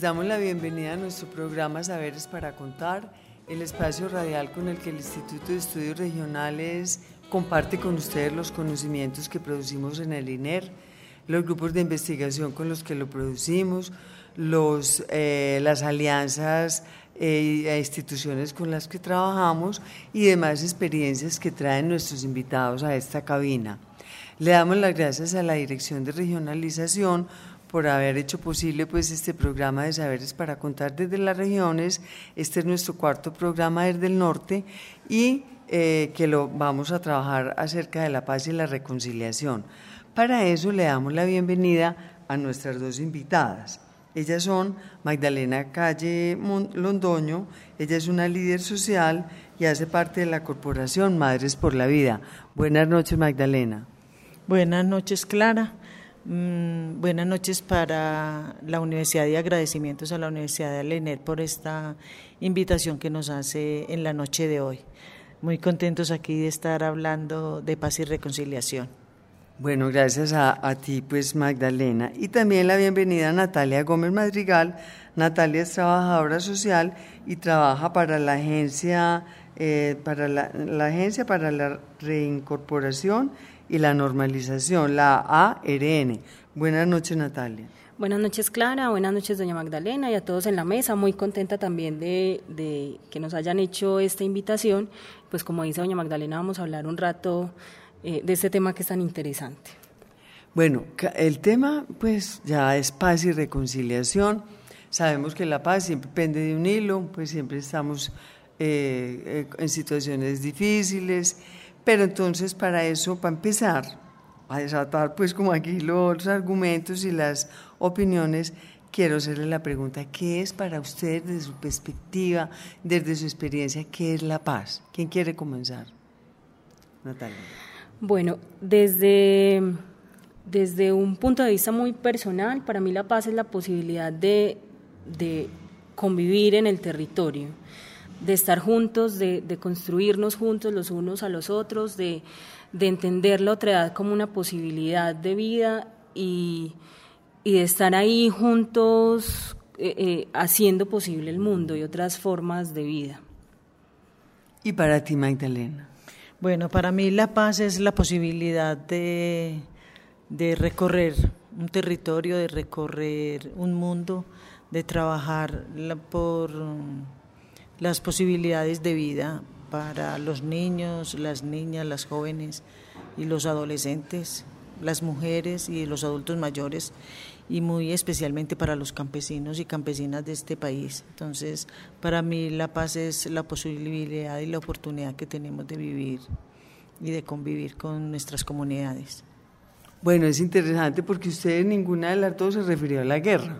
Damos la bienvenida a nuestro programa Saberes para Contar, el espacio radial con el que el Instituto de Estudios Regionales comparte con ustedes los conocimientos que producimos en el INER, los grupos de investigación con los que lo producimos, los, eh, las alianzas eh, e instituciones con las que trabajamos y demás experiencias que traen nuestros invitados a esta cabina. Le damos las gracias a la Dirección de Regionalización por haber hecho posible pues este programa de saberes para contar desde las regiones. Este es nuestro cuarto programa desde el norte y eh, que lo vamos a trabajar acerca de la paz y la reconciliación. Para eso le damos la bienvenida a nuestras dos invitadas. Ellas son Magdalena Calle Londoño, ella es una líder social y hace parte de la corporación Madres por la Vida. Buenas noches, Magdalena. Buenas noches, Clara. Mm, buenas noches para la universidad y agradecimientos a la Universidad de Alener por esta invitación que nos hace en la noche de hoy. Muy contentos aquí de estar hablando de paz y reconciliación. Bueno, gracias a, ti, pues Magdalena. Y también la bienvenida a Natalia Gómez Madrigal. Natalia es trabajadora social y trabaja para la agencia, eh, para la, la agencia para la reincorporación y la normalización, la ARN. Buenas noches, Natalia. Buenas noches, Clara. Buenas noches, doña Magdalena, y a todos en la mesa. Muy contenta también de, de, que nos hayan hecho esta invitación. Pues como dice doña Magdalena, vamos a hablar un rato eh, de este tema que es tan interesante. Bueno, el tema pues ya es paz y reconciliación. Sabemos que la paz siempre pende de un hilo, pues siempre estamos eh, eh, en situaciones difíciles pero entonces para eso, para empezar a desatar pues como aquí los argumentos y las opiniones, quiero hacerle la pregunta, ¿qué es para usted desde su perspectiva, desde su experiencia, qué es la paz? ¿Quién quiere comenzar? Natalia. Bueno, desde, desde un punto de vista muy personal, para mí la paz es la posibilidad de, de convivir en el territorio de estar juntos, de, construirnos juntos los unos a los otros, de, entender la otra edad como una posibilidad de vida y, de estar ahí juntos eh, eh, haciendo posible el mundo y otras formas de vida. ¿Y para ti, Magdalena? Bueno, para mí la paz es la posibilidad de, de recorrer un territorio, de recorrer un mundo, de trabajar por las posibilidades de vida para los niños, las niñas, las jóvenes y los adolescentes, las mujeres y los adultos mayores y muy especialmente para los campesinos y campesinas de este país. Entonces, para mí la paz es la posibilidad y la oportunidad que tenemos de vivir y de convivir con nuestras comunidades. Bueno, es interesante porque usted ninguna de las dos se refirió a la guerra,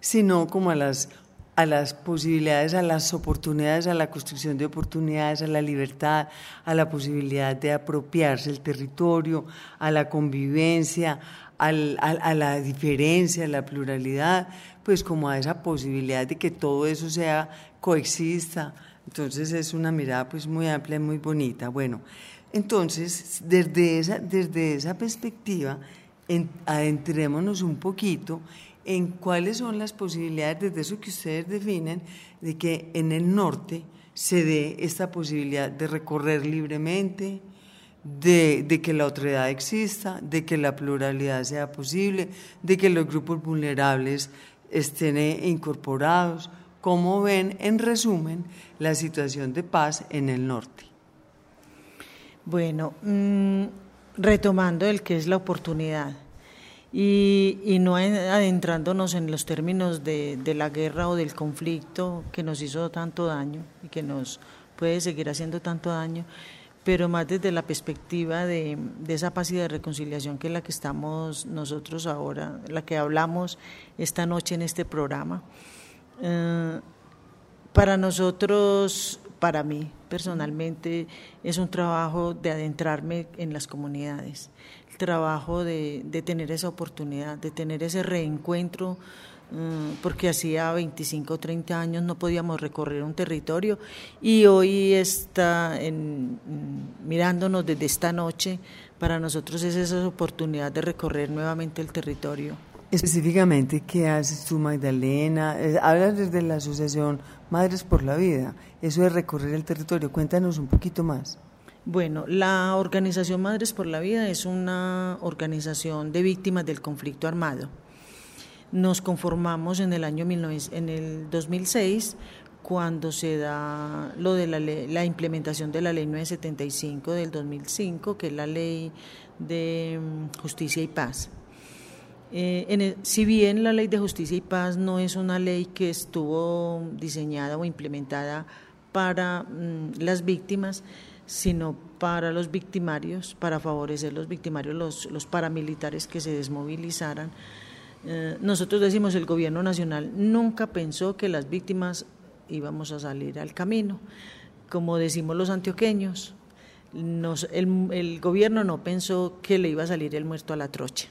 sino como a las a las posibilidades, a las oportunidades, a la construcción de oportunidades, a la libertad, a la posibilidad de apropiarse el territorio, a la convivencia, a, la diferencia, a la pluralidad, pues como a esa posibilidad de que todo eso sea coexista. Entonces es una mirada pues muy amplia y muy bonita. Bueno, entonces desde esa, desde esa perspectiva adentrémonos un poquito en cuáles son las posibilidades, desde eso que ustedes definen, de que en el norte se dé esta posibilidad de recorrer libremente, de, que la otredad exista, de que la pluralidad sea posible, de que los grupos vulnerables estén incorporados. cómo ven en resumen la situación de paz en el norte. Bueno, mm, retomando el que es la oportunidad y, no adentrándonos en los términos de, la guerra o del conflicto que nos hizo tanto daño y que nos puede seguir haciendo tanto daño, pero más desde la perspectiva de, esa paz y de reconciliación que es la que estamos nosotros ahora, la que hablamos esta noche en este programa. Eh, para nosotros, para mí personalmente, es un trabajo de adentrarme en las comunidades trabajo de, de tener esa oportunidad, de tener ese reencuentro, mm, porque hacía 25 o 30 años no podíamos recorrer un territorio y hoy está mm, mirándonos desde esta noche, para nosotros es esa oportunidad de recorrer nuevamente el territorio. Específicamente, ¿qué haces tú, Magdalena? Eh, hablas desde la Asociación Madres por la Vida, eso de recorrer el territorio, cuéntanos un poquito más. Bueno, la organización Madres por la Vida es una organización de víctimas del conflicto armado. Nos conformamos en el año en el 2006 cuando se da lo de la, la implementación de la ley 975 del 2005, que es la ley de mm, justicia y paz. Eh, si bien la ley de justicia y paz no es una ley que estuvo diseñada o implementada para mm, las víctimas, sino para los victimarios, para favorecer los victimarios, los, paramilitares que se desmovilizaran. Eh, nosotros decimos, el gobierno nacional nunca pensó que las víctimas íbamos a salir al camino. Como decimos los antioqueños, el, gobierno no pensó que le iba a salir el muerto a la trocha.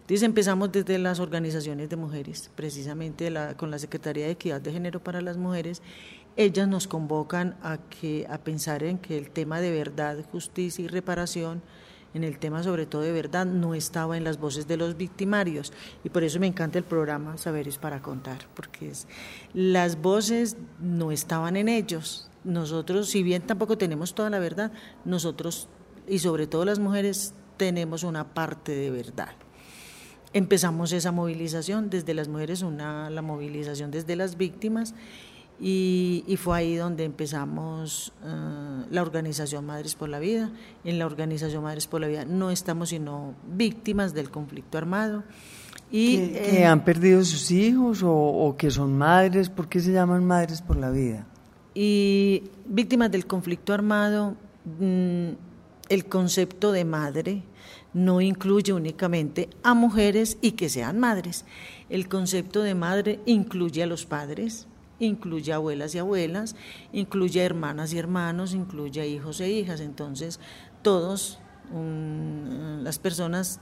Entonces empezamos desde las organizaciones de mujeres, precisamente con la Secretaría de Equidad de Género para las Mujeres, ellas nos convocan a, que, a pensar en que el tema de verdad, justicia y reparación, en el tema sobre todo de verdad, no estaba en las voces de los victimarios. Y por eso me encanta el programa Saberes para Contar, porque las voces no estaban en ellos. Nosotros, si bien tampoco tenemos toda la verdad, nosotros, y sobre todo las mujeres, tenemos una parte de verdad. Empezamos esa movilización desde las mujeres, una, la movilización desde las víctimas y, fue ahí donde empezamos eh, la organización Madres por la Vida. En la organización Madres por la Vida no estamos sino víctimas del conflicto armado. Y, ¿Que, han perdido sus hijos o, que son madres? ¿Por qué se llaman Madres por la Vida? Y víctimas del conflicto armado, mm, el concepto de madre no incluye únicamente a mujeres y que sean madres. El concepto de madre incluye a los padres, incluye abuelas y abuelas, incluye hermanas y hermanos, incluye hijos e hijas. Entonces, todos las personas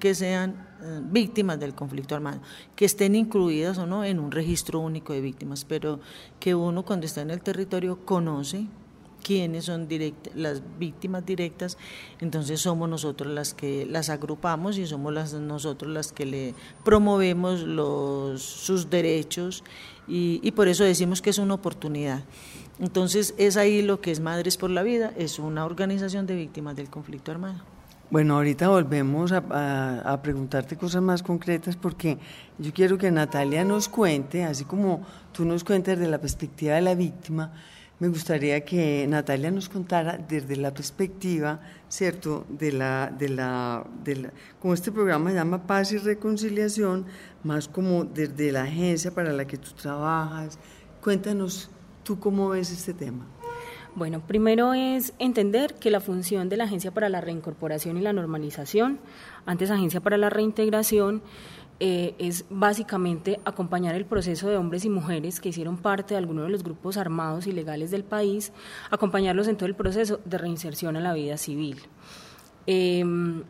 que sean eh, víctimas del conflicto armado, que estén incluidas o no en un registro único de víctimas, pero que uno cuando está en el territorio conoce quiénes son las víctimas directas, entonces somos nosotros las que las agrupamos y somos las, nosotros las que le promovemos los, sus derechos y, por eso decimos que es una oportunidad. Entonces es ahí lo que es Madres por la Vida, es una organización de víctimas del conflicto armado. Bueno, ahorita volvemos a, a, preguntarte cosas más concretas porque yo quiero que Natalia nos cuente, así como tú nos cuentes de la perspectiva de la víctima, me gustaría que Natalia nos contara desde la perspectiva, ¿cierto?, de la, de la, de la, como este programa se llama Paz y Reconciliación, más como desde la agencia para la que tú trabajas. Cuéntanos tú cómo ves este tema. Bueno, primero es entender que la función de la Agencia para la Reincorporación y la Normalización, antes Agencia para la Reintegración, eh, es básicamente acompañar el proceso de hombres y mujeres que hicieron parte de algunos de los grupos armados ilegales del país, acompañarlos en todo el proceso de reinserción a la vida civil. Em,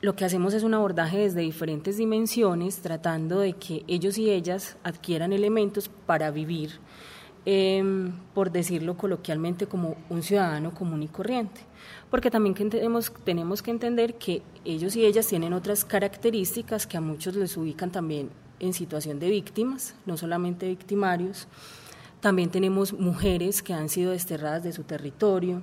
lo que hacemos es un abordaje desde diferentes dimensiones, tratando de que ellos y ellas adquieran elementos para vivir, em, por decirlo coloquialmente, como un ciudadano común y corriente. Porque también tenemos, tenemos que entender que ellos y ellas tienen otras características que a muchos les ubican también en situación de víctimas, no solamente victimarios. También tenemos mujeres que han sido desterradas de su territorio,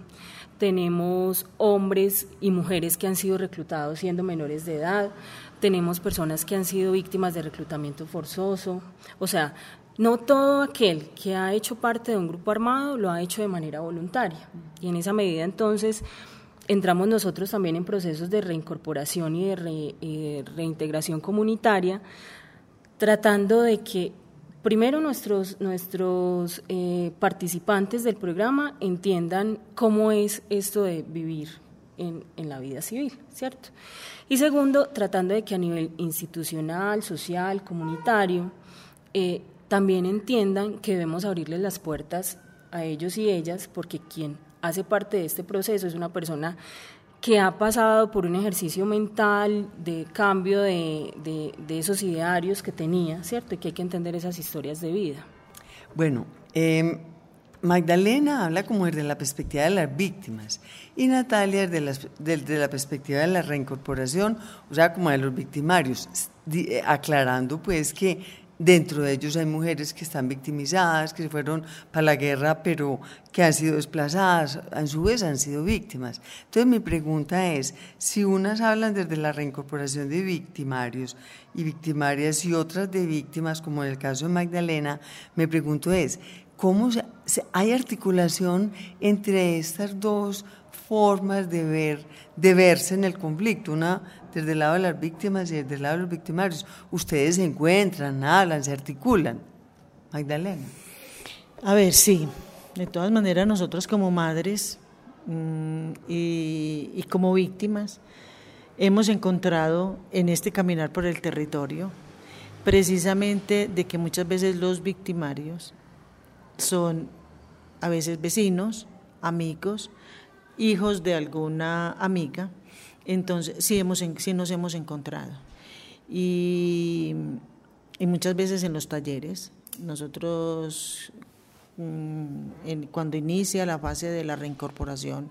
tenemos hombres y mujeres que han sido reclutados siendo menores de edad, tenemos personas que han sido víctimas de reclutamiento forzoso, o sea, no todo aquel que ha hecho parte de un grupo armado lo ha hecho de manera voluntaria. Y en esa medida entonces entramos nosotros también en procesos de reincorporación y de reintegración comunitaria, tratando de que primero nuestros, nuestros eh, participantes del programa entiendan cómo es esto de vivir en, la vida civil, ¿cierto? Y segundo, tratando de que a nivel institucional, social, comunitario, eh, también entiendan que debemos abrirles las puertas a ellos y ellas, porque quien hace parte de este proceso es una persona que ha pasado por un ejercicio mental de cambio de, esos idearios que tenía, ¿cierto? Y que hay que entender esas historias de vida. Bueno, em, Magdalena habla como desde la perspectiva de las víctimas y Natalia desde la, la perspectiva de la reincorporación, o sea, como de los victimarios, eh, aclarando pues que Dentro de ellos hay mujeres que están victimizadas, que se fueron para la guerra, pero que han sido desplazadas, a su vez han sido víctimas. Entonces mi pregunta es, si unas hablan desde la reincorporación de victimarios y victimarias y otras de víctimas, como en el caso de Magdalena, me pregunto es, ¿cómo hay articulación entre estas dos formas de ver, de verse en el conflicto? Una desde el lado de las víctimas y desde el lado de los victimarios. Ustedes se encuentran, hablan, se articulan. Magdalena. A ver, sí. De todas maneras, nosotros como madres mm, y, como víctimas hemos encontrado en este caminar por el territorio precisamente de que muchas veces los victimarios son a veces vecinos, amigos, hijos de alguna amiga entonces, sí, hemos, sí nos hemos encontrado. Y, muchas veces en los talleres, nosotros mm, cuando inicia la fase de la reincorporación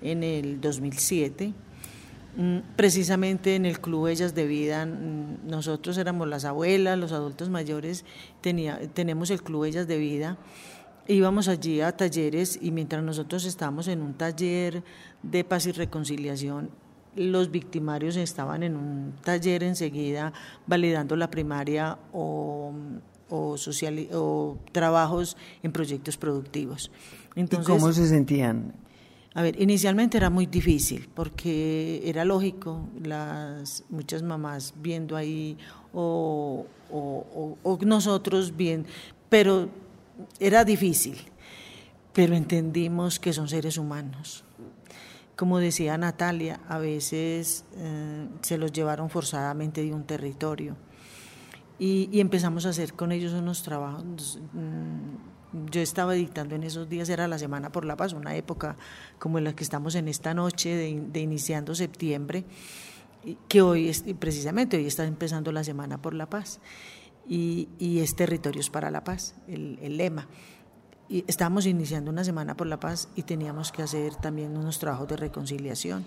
en el 2007, mm, precisamente en el Club Ellas de Vida, mm, nosotros éramos las abuelas, los adultos mayores, tenía, tenemos el Club Ellas de Vida, íbamos allí a talleres y mientras nosotros estábamos en un taller de paz y reconciliación, los victimarios estaban en un taller enseguida validando la primaria o, social, o trabajos en proyectos productivos. Entonces, ¿Y cómo se sentían? A ver, inicialmente era muy difícil porque era lógico, las muchas mamás viendo ahí o, o nosotros bien, pero era difícil, pero entendimos que son seres humanos como decía Natalia, a veces eh, se los llevaron forzadamente de un territorio. Y, empezamos a hacer con ellos unos trabajos. Mm, yo estaba dictando en esos días, era la Semana por la Paz, una época como la que estamos en esta noche de, iniciando septiembre, que hoy es, precisamente hoy está empezando la Semana por la Paz. Y, es Territorios para la Paz, el lema estábamos iniciando una semana por la paz y teníamos que hacer también unos trabajos de reconciliación.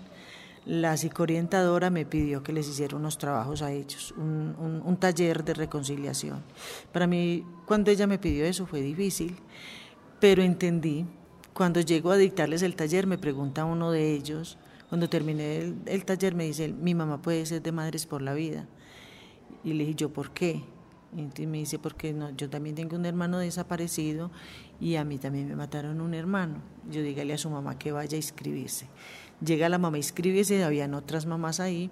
La psicoorientadora me pidió que les hiciera unos trabajos a ellos, un, un, taller de reconciliación. Para mí, cuando ella me pidió eso, fue difícil, pero entendí. Cuando llego a dictarles el taller, me pregunta uno de ellos, cuando terminé el, el taller, me dice, mi mamá puede ser de Madres por la Vida. Y le dije, ¿yo por qué? Y me dice, porque no, yo también tengo un hermano desaparecido y a mí también me mataron un hermano. Yo dígale a su mamá que vaya a inscribirse. Llega la mamá a inscribirse, habían otras mamás ahí.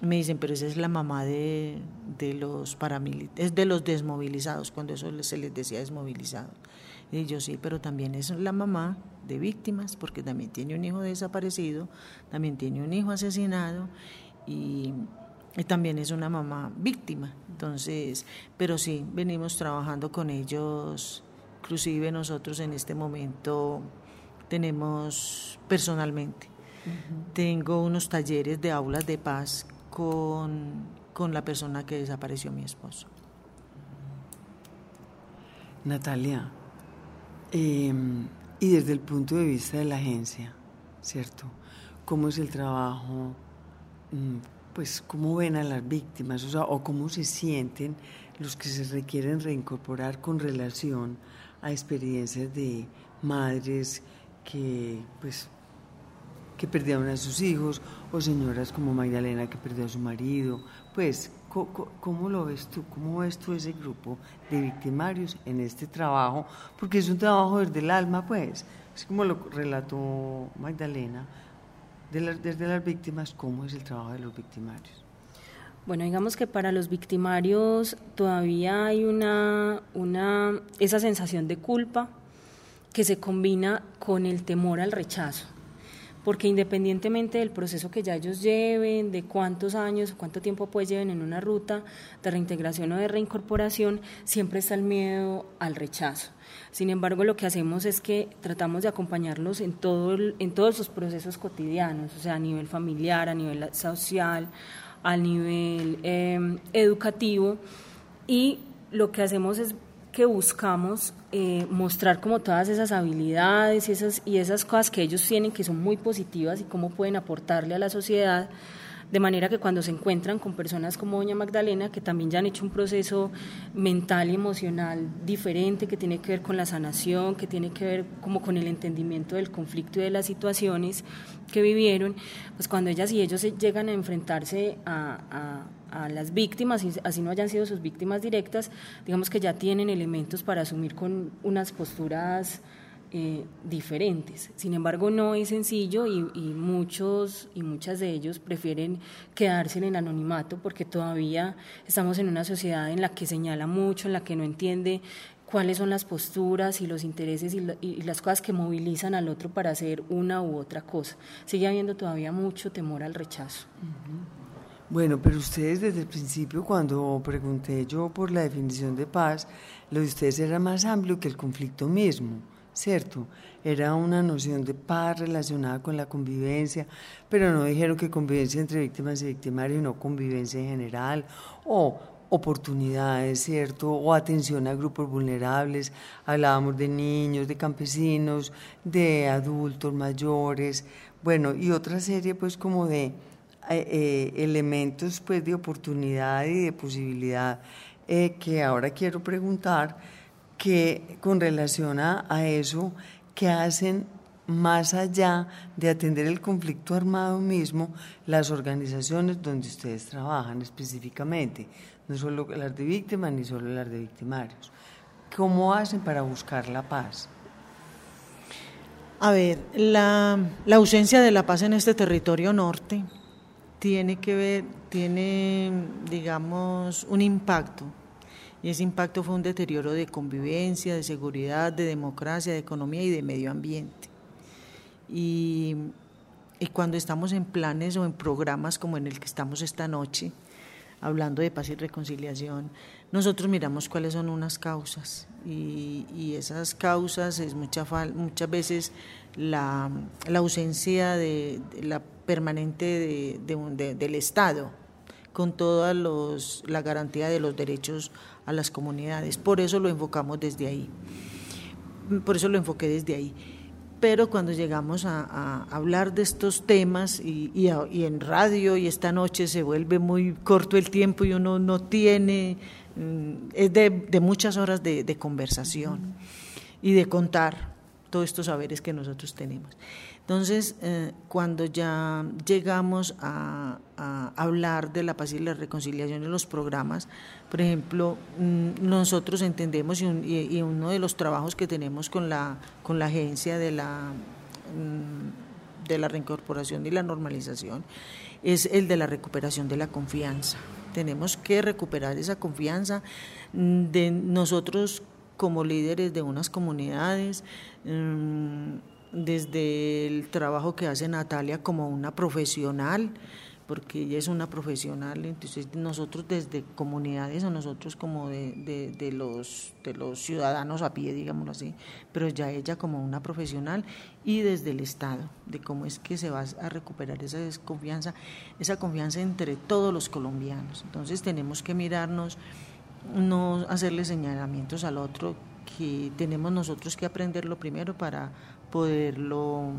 Me dicen, pero esa es la mamá de, de los paramilitares, es de los desmovilizados, cuando eso se les decía desmovilizados. Y yo sí, pero también es la mamá de víctimas, porque también tiene un hijo desaparecido, también tiene un hijo asesinado y también es una mamá víctima. Entonces, pero sí, venimos trabajando con ellos, inclusive nosotros en este momento tenemos personalmente, tengo unos talleres de aulas de paz con, con la persona que desapareció mi esposo. Natalia, em, y desde el punto de vista de la agencia, ¿cierto? ¿Cómo es el trabajo? Pues cómo ven a las víctimas, o cómo se sienten los que se requieren reincorporar con relación a experiencias de madres que pues que perdieron a sus hijos o señoras como Magdalena que perdió a su marido, pues ¿Cómo, lo ves tú? ¿Cómo ves tú ese grupo de victimarios en este trabajo? Porque es un trabajo desde el alma, pues. Es como lo relató Magdalena, desde las víctimas, ¿cómo es el trabajo de los victimarios? Bueno, digamos que para los victimarios todavía hay una, una, esa sensación de culpa que se combina con el temor al rechazo porque independientemente del proceso que ya ellos lleven, de cuántos años o cuánto tiempo pues lleven en una ruta de reintegración o de reincorporación, siempre está el miedo al rechazo. Sin embargo, lo que hacemos es que tratamos de acompañarlos en, todo en todos sus procesos cotidianos, o sea, a nivel familiar, a nivel social, a nivel em, educativo, y lo que hacemos es que buscamos eh, mostrar como todas esas habilidades y esas, y esas cosas que ellos tienen que son muy positivas y cómo pueden aportarle a la sociedad, de manera que cuando se encuentran con personas como doña Magdalena, que también ya han hecho un proceso mental y emocional diferente, que tiene que ver con la sanación, que tiene que ver como con el entendimiento del conflicto y de las situaciones que vivieron, pues cuando ellas y ellos llegan a enfrentarse a a las víctimas, así no hayan sido sus víctimas directas, digamos que ya tienen elementos para asumir con unas posturas eh, diferentes. Sin embargo, no es sencillo y, y, muchos y muchas de ellos prefieren quedarse en el anonimato porque todavía estamos en una sociedad en la que señala mucho, en la que no entiende cuáles son las posturas y los intereses y, las cosas que movilizan al otro para hacer una u otra cosa. Sigue habiendo todavía mucho temor al rechazo. Bueno, pero ustedes desde el principio, cuando pregunté yo por la definición de paz, lo de ustedes era más amplio que el conflicto mismo, ¿cierto? Era una noción de paz relacionada con la convivencia, pero no dijeron que convivencia entre víctimas y victimarios, no convivencia en general, o oportunidades, ¿cierto? O atención a grupos vulnerables. Hablábamos de niños, de campesinos, de adultos mayores, bueno, y otra serie pues como de eh, eh, elementos pues, de oportunidad y de posibilidad eh, que ahora quiero preguntar que con relación a, eso, que hacen más allá de atender el conflicto armado mismo, las organizaciones donde ustedes trabajan específicamente, no solo las de víctimas ni solo las de victimarios. ¿Cómo hacen para buscar la paz? A ver, la, la ausencia de la paz en este territorio norte tiene que ver, tiene, digamos, un impacto. Y ese impacto fue un deterioro de convivencia, de seguridad, de democracia, de economía y de medio ambiente. Y, y cuando estamos en planes o en programas como en el que estamos esta noche, hablando de paz y reconciliación, nosotros miramos cuáles son unas causas y, y esas causas es mucha, muchas veces la, la ausencia de, la permanente de, del Estado con toda los, la garantía de los derechos a las comunidades. Por eso lo enfocamos desde ahí. Por eso lo enfoqué desde ahí. Pero cuando llegamos a, hablar de estos temas y, y, en radio y esta noche se vuelve muy corto el tiempo y uno no tiene, mm, es de, de muchas horas de, de conversación y de contar todos estos saberes que nosotros tenemos. Entonces, eh, cuando ya llegamos a, hablar de la paz y la reconciliación en los programas, por ejemplo, mm, nosotros entendemos y, uno de los trabajos que tenemos con la, con la agencia de la, mm, de la reincorporación y la normalización es el de la recuperación de la confianza. Tenemos que recuperar esa confianza de nosotros como líderes de unas comunidades desde el trabajo que hace Natalia como una profesional, porque ella es una profesional, entonces nosotros desde comunidades o nosotros como de, de, los, de los ciudadanos a pie, digámoslo así, pero ya ella como una profesional y desde el Estado, de cómo es que se va a recuperar esa desconfianza, esa confianza entre todos los colombianos. Entonces tenemos que mirarnos, no hacerle señalamientos al otro, que tenemos nosotros que aprenderlo primero para poderlo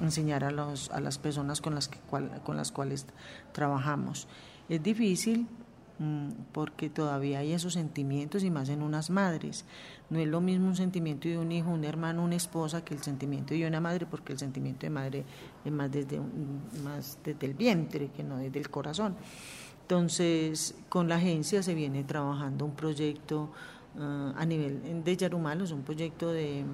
enseñar a, los, a las personas con las, que, con las cuales trabajamos. Es difícil mm, porque todavía hay esos sentimientos y más en unas madres. No es lo mismo un sentimiento de un hijo, un hermano, una esposa que el sentimiento de una madre, porque el sentimiento de madre es más desde, más desde el vientre que no desde el corazón. Entonces, con la agencia se viene trabajando un proyecto uh, a nivel de Yarumalos, un proyecto de,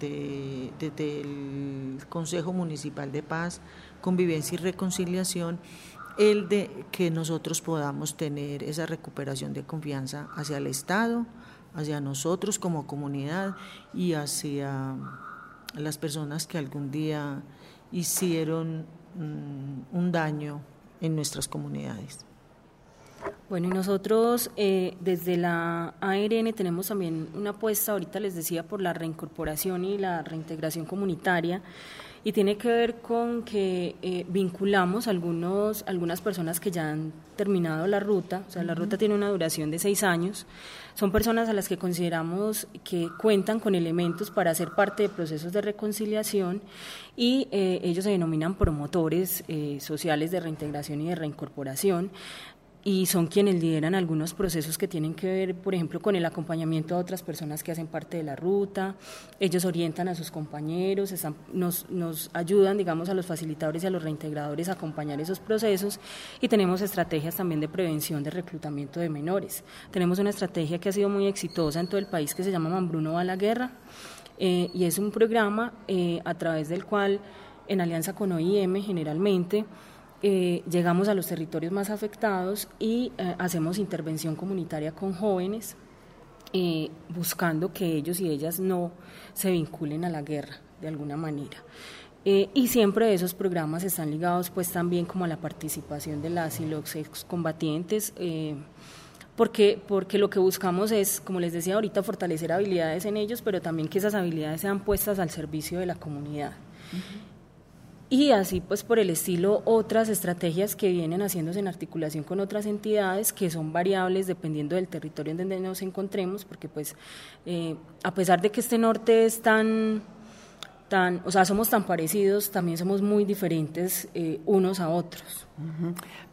de, de, del Consejo Municipal de Paz, Convivencia y Reconciliación, el de que nosotros podamos tener esa recuperación de confianza hacia el Estado, hacia nosotros como comunidad y hacia las personas que algún día hicieron um, un daño en nuestras comunidades. Bueno, y nosotros eh, desde la ARN tenemos también una apuesta, ahorita les decía, por la reincorporación y la reintegración comunitaria y tiene que ver con que eh, vinculamos algunos, algunas personas que ya han terminado la ruta, o sea, la ruta tiene una duración de seis años, son personas a las que consideramos que cuentan con elementos para ser parte de procesos de reconciliación y eh, ellos se denominan promotores eh, sociales de reintegración y de reincorporación y son quienes lideran algunos procesos que tienen que ver, por ejemplo, con el acompañamiento a otras personas que hacen parte de la ruta. Ellos orientan a sus compañeros, nos, ayudan, digamos, a los facilitadores y a los reintegradores a acompañar esos procesos y tenemos estrategias también de prevención de reclutamiento de menores. Tenemos una estrategia que ha sido muy exitosa en todo el país que se llama Mambruno va a la guerra eh, y es un programa eh, a través del cual, en alianza con OIM generalmente, eh, llegamos a los territorios más afectados y eh, hacemos intervención comunitaria con jóvenes, eh, buscando que ellos y ellas no se vinculen a la guerra de alguna manera. y siempre esos programas están ligados pues también como a la participación de las y los excombatientes, porque, porque lo que buscamos es, como les decía ahorita, fortalecer habilidades en ellos, pero también que esas habilidades sean puestas al servicio de la comunidad y así pues por el estilo otras estrategias que vienen haciéndose en articulación con otras entidades que son variables dependiendo del territorio en donde nos encontremos porque pues eh, a pesar de que este norte es tan tan o sea somos tan parecidos también somos muy diferentes eh, unos a otros.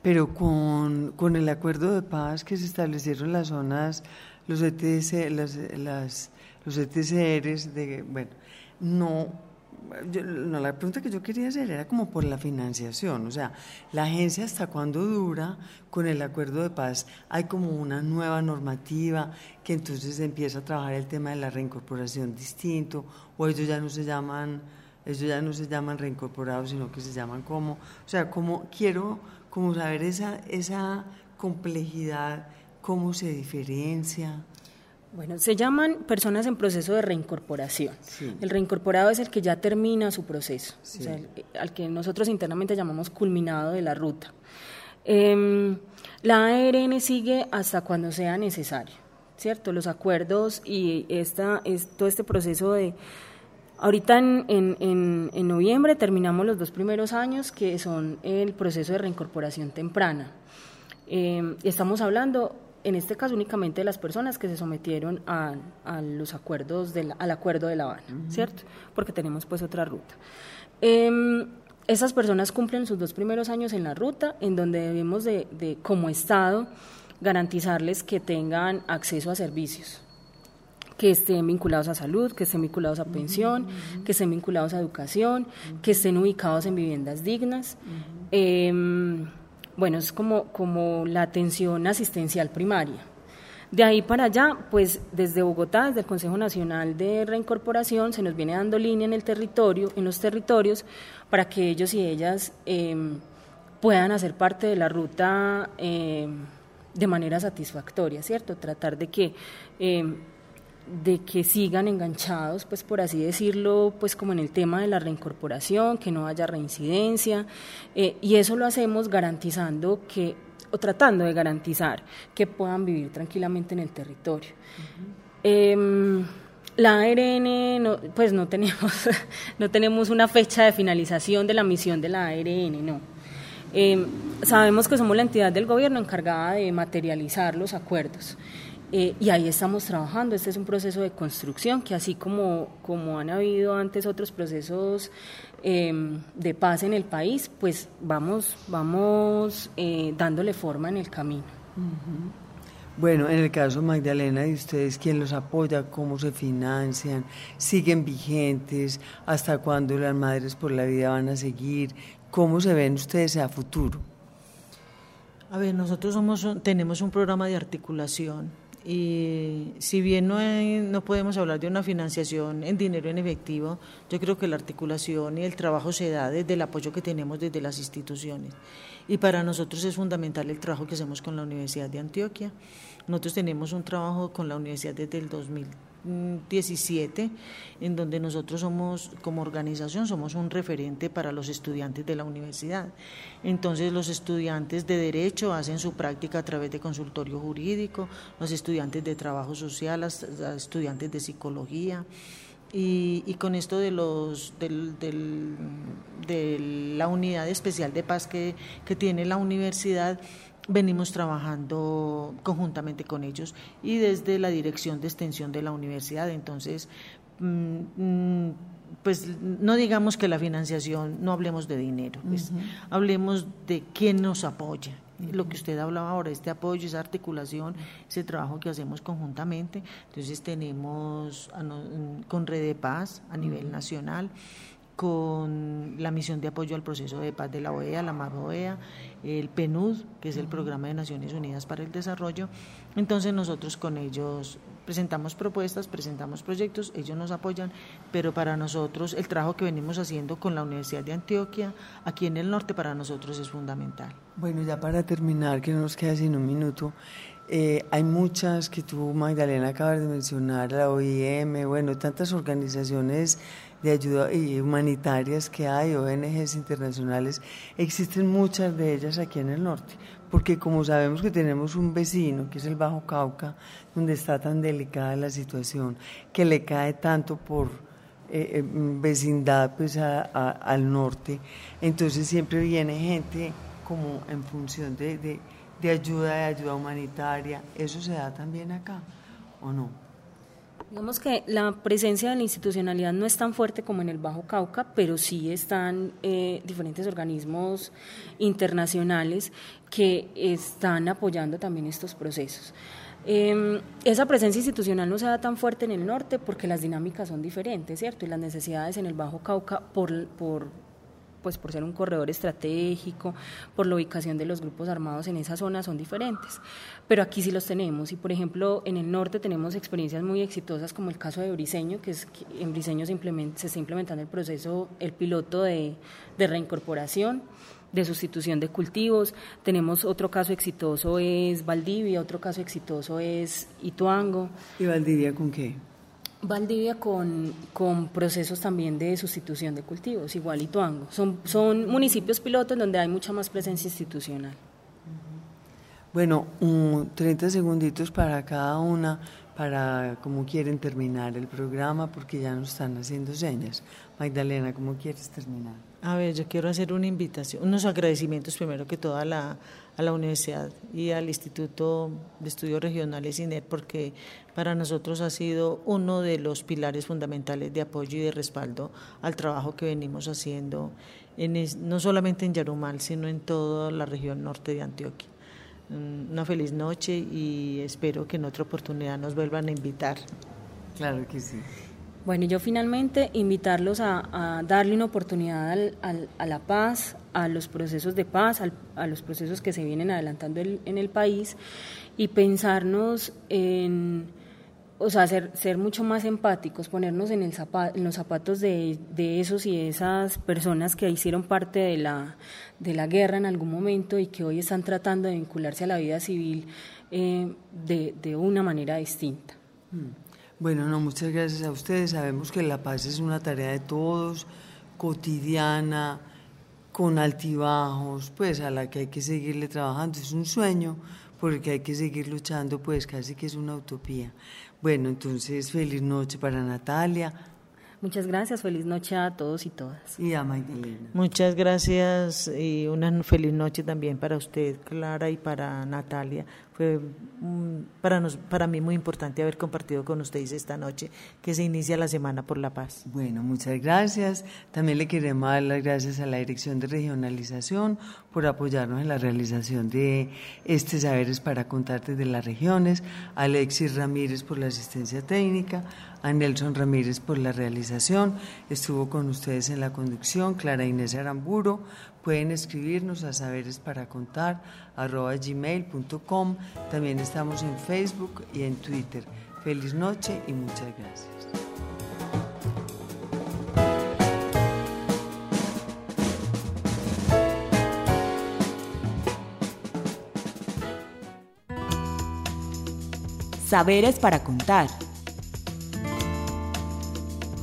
Pero con, con el acuerdo de paz que se establecieron las zonas los ETC las, las los ETCRs de bueno no no, la pregunta que yo quería hacer era como por la financiación, o sea, la agencia hasta cuándo dura con el acuerdo de paz, hay como una nueva normativa que entonces empieza a trabajar el tema de la reincorporación distinto, o ellos ya no se llaman, ellos ya no se llaman reincorporados, sino que se llaman como, o sea, como quiero como saber esa, esa complejidad, cómo se diferencia. Bueno, se llaman personas en proceso de reincorporación. El reincorporado es el que ya termina su proceso, o sea, al que nosotros internamente llamamos culminado de la ruta. Em, la ARN sigue hasta cuando sea necesario, ¿cierto? Los acuerdos y esta, es, todo este proceso de... Ahorita en, en, en noviembre terminamos los dos primeros años, que son el proceso de reincorporación temprana. Eh, estamos hablando en este caso únicamente de las personas que se sometieron a, los acuerdos al acuerdo de La Habana, ¿cierto? Porque tenemos pues otra ruta. Em, esas personas cumplen sus dos primeros años en la ruta, en donde debemos de, como Estado, garantizarles que tengan acceso a servicios, que estén vinculados a salud, que estén vinculados a pensión, que estén vinculados a educación, que estén ubicados en viviendas dignas. Bueno, es como, como la atención asistencial primaria. De ahí para allá, pues desde Bogotá, desde el Consejo Nacional de Reincorporación, se nos viene dando línea en el territorio, en los territorios, para que ellos y ellas em, puedan hacer parte de la ruta em, de manera satisfactoria, ¿cierto? Tratar de que em, de que sigan enganchados, pues por así decirlo, pues como en el tema de la reincorporación, que no haya reincidencia, eh, y eso lo hacemos garantizando que, o tratando de garantizar que puedan vivir tranquilamente en el territorio. Em, la ARN, no, pues no tenemos, no tenemos una fecha de finalización de la misión de la ARN, no. Em, sabemos que somos la entidad del gobierno encargada de materializar los acuerdos. Eh, y ahí estamos trabajando. Este es un proceso de construcción que así como, como han habido antes otros procesos em, de paz en el país, pues vamos, vamos eh, dándole forma en el camino. Bueno, en el caso Magdalena de ustedes, ¿quién los apoya? ¿Cómo se financian? ¿Siguen vigentes? ¿Hasta cuándo las Madres por la Vida van a seguir? ¿Cómo se ven ustedes a futuro? A ver, nosotros somos tenemos un programa de articulación y si bien no, no podemos hablar de una financiación en dinero en efectivo, yo creo que la articulación y el trabajo se da desde el apoyo que tenemos desde las instituciones. Y para nosotros es fundamental el trabajo que hacemos con la Universidad de Antioquia. Nosotros tenemos un trabajo con la universidad desde el 2017, en donde nosotros somos, como organización, somos un referente para los estudiantes de la universidad. Entonces, los estudiantes de Derecho hacen su práctica a través de consultorio jurídico, los estudiantes de Trabajo Social, los estudiantes de Psicología. Y, con esto de los del, de la unidad especial de paz que, que tiene la universidad, venimos trabajando conjuntamente con ellos y desde la dirección de extensión de la universidad. Entonces, mm, mm, pues no digamos que la financiación, no hablemos de dinero, pues, hablemos de quién nos apoya. Lo que usted hablaba ahora, este apoyo, esa articulación, ese trabajo que hacemos conjuntamente. Entonces tenemos con Red de Paz a nivel nacional, con la misión de apoyo al proceso de paz de la OEA, la OEA, el PNUD, que es el Programa de Naciones Unidas para el Desarrollo. Entonces nosotros con ellos presentamos propuestas, presentamos proyectos, ellos nos apoyan, pero para nosotros el trabajo que venimos haciendo con la Universidad de Antioquia, aquí en el norte, para nosotros es fundamental. Bueno, ya para terminar, que no nos queda sin un minuto, eh, hay muchas que tú, Magdalena, acabas de mencionar, la OIM, bueno, tantas organizaciones de ayuda humanitarias que hay, ONGs internacionales, existen muchas de ellas aquí en el norte, porque como sabemos que tenemos un vecino, que es el Bajo Cauca, donde está tan delicada la situación, que le cae tanto por eh, eh, vecindad pues al norte, entonces siempre viene gente como en función de, de, de ayuda, de ayuda humanitaria, ¿eso se da también acá o no? Digamos que la presencia de la institucionalidad no es tan fuerte como en el Bajo Cauca, pero sí están eh, diferentes organismos internacionales que están apoyando también estos procesos. Em, esa presencia institucional no se da tan fuerte en el norte porque las dinámicas son diferentes, ¿cierto? Y las necesidades en el Bajo Cauca por, por pues por ser un corredor estratégico, por la ubicación de los grupos armados en esa zona son diferentes. Pero aquí sí los tenemos y por ejemplo en el norte tenemos experiencias muy exitosas como el caso de Briseño, que es que en Briseño se, está implementando el proceso, el piloto de, de reincorporación de sustitución de cultivos. Tenemos otro caso exitoso es Valdivia, otro caso exitoso es Ituango. ¿Y Valdivia con qué? Valdivia con, con, procesos también de sustitución de cultivos, igual Ituango. Son, son municipios pilotos donde hay mucha más presencia institucional. Bueno, un 30 segunditos para cada una, para cómo quieren terminar el programa, porque ya nos están haciendo señas. Magdalena, ¿cómo quieres terminar? A ver, yo quiero hacer una invitación, unos agradecimientos primero que todo a la, a la universidad y al Instituto de Estudios Regionales INER, porque para nosotros ha sido uno de los pilares fundamentales de apoyo y de respaldo al trabajo que venimos haciendo, en no solamente en Yarumal, sino en toda la región norte de Antioquia. Una feliz noche y espero que en otra oportunidad nos vuelvan a invitar. Claro que sí. Bueno, yo finalmente invitarlos a, darle una oportunidad a la paz, a los procesos de paz, a los procesos que se vienen adelantando en el país y pensarnos en, o sea, ser, ser mucho más empáticos, ponernos en, el en los zapatos de, esos y esas personas que hicieron parte de la, de la guerra en algún momento y que hoy están tratando de vincularse a la vida civil eh, de, de una manera distinta. Mm. Bueno, no, muchas gracias a ustedes. Sabemos que la paz es una tarea de todos, cotidiana, con altibajos, pues a la que hay que seguirle trabajando. Es un sueño porque hay que seguir luchando, pues casi que es una utopía. Bueno, entonces feliz noche para Natalia, Muchas gracias, feliz noche a todos y todas. Y a Magdalena. Muchas gracias y una feliz noche también para usted, Clara, y para Natalia. Fue para, nos, para mí muy importante haber compartido con ustedes esta noche, que se inicia la Semana por la Paz. Bueno, muchas gracias. También le queremos dar las gracias a la Dirección de Regionalización por apoyarnos en la realización de este Saberes para Contarte de las Regiones, a Alexis Ramírez por la asistencia técnica, a Nelson Ramírez por la realización, estuvo con ustedes en la conducción, Clara Inés Aramburo, pueden escribirnos a saberesparacontar.gmail.com. También estamos en Facebook y en Twitter. Feliz noche y muchas gracias. Saberes para contar.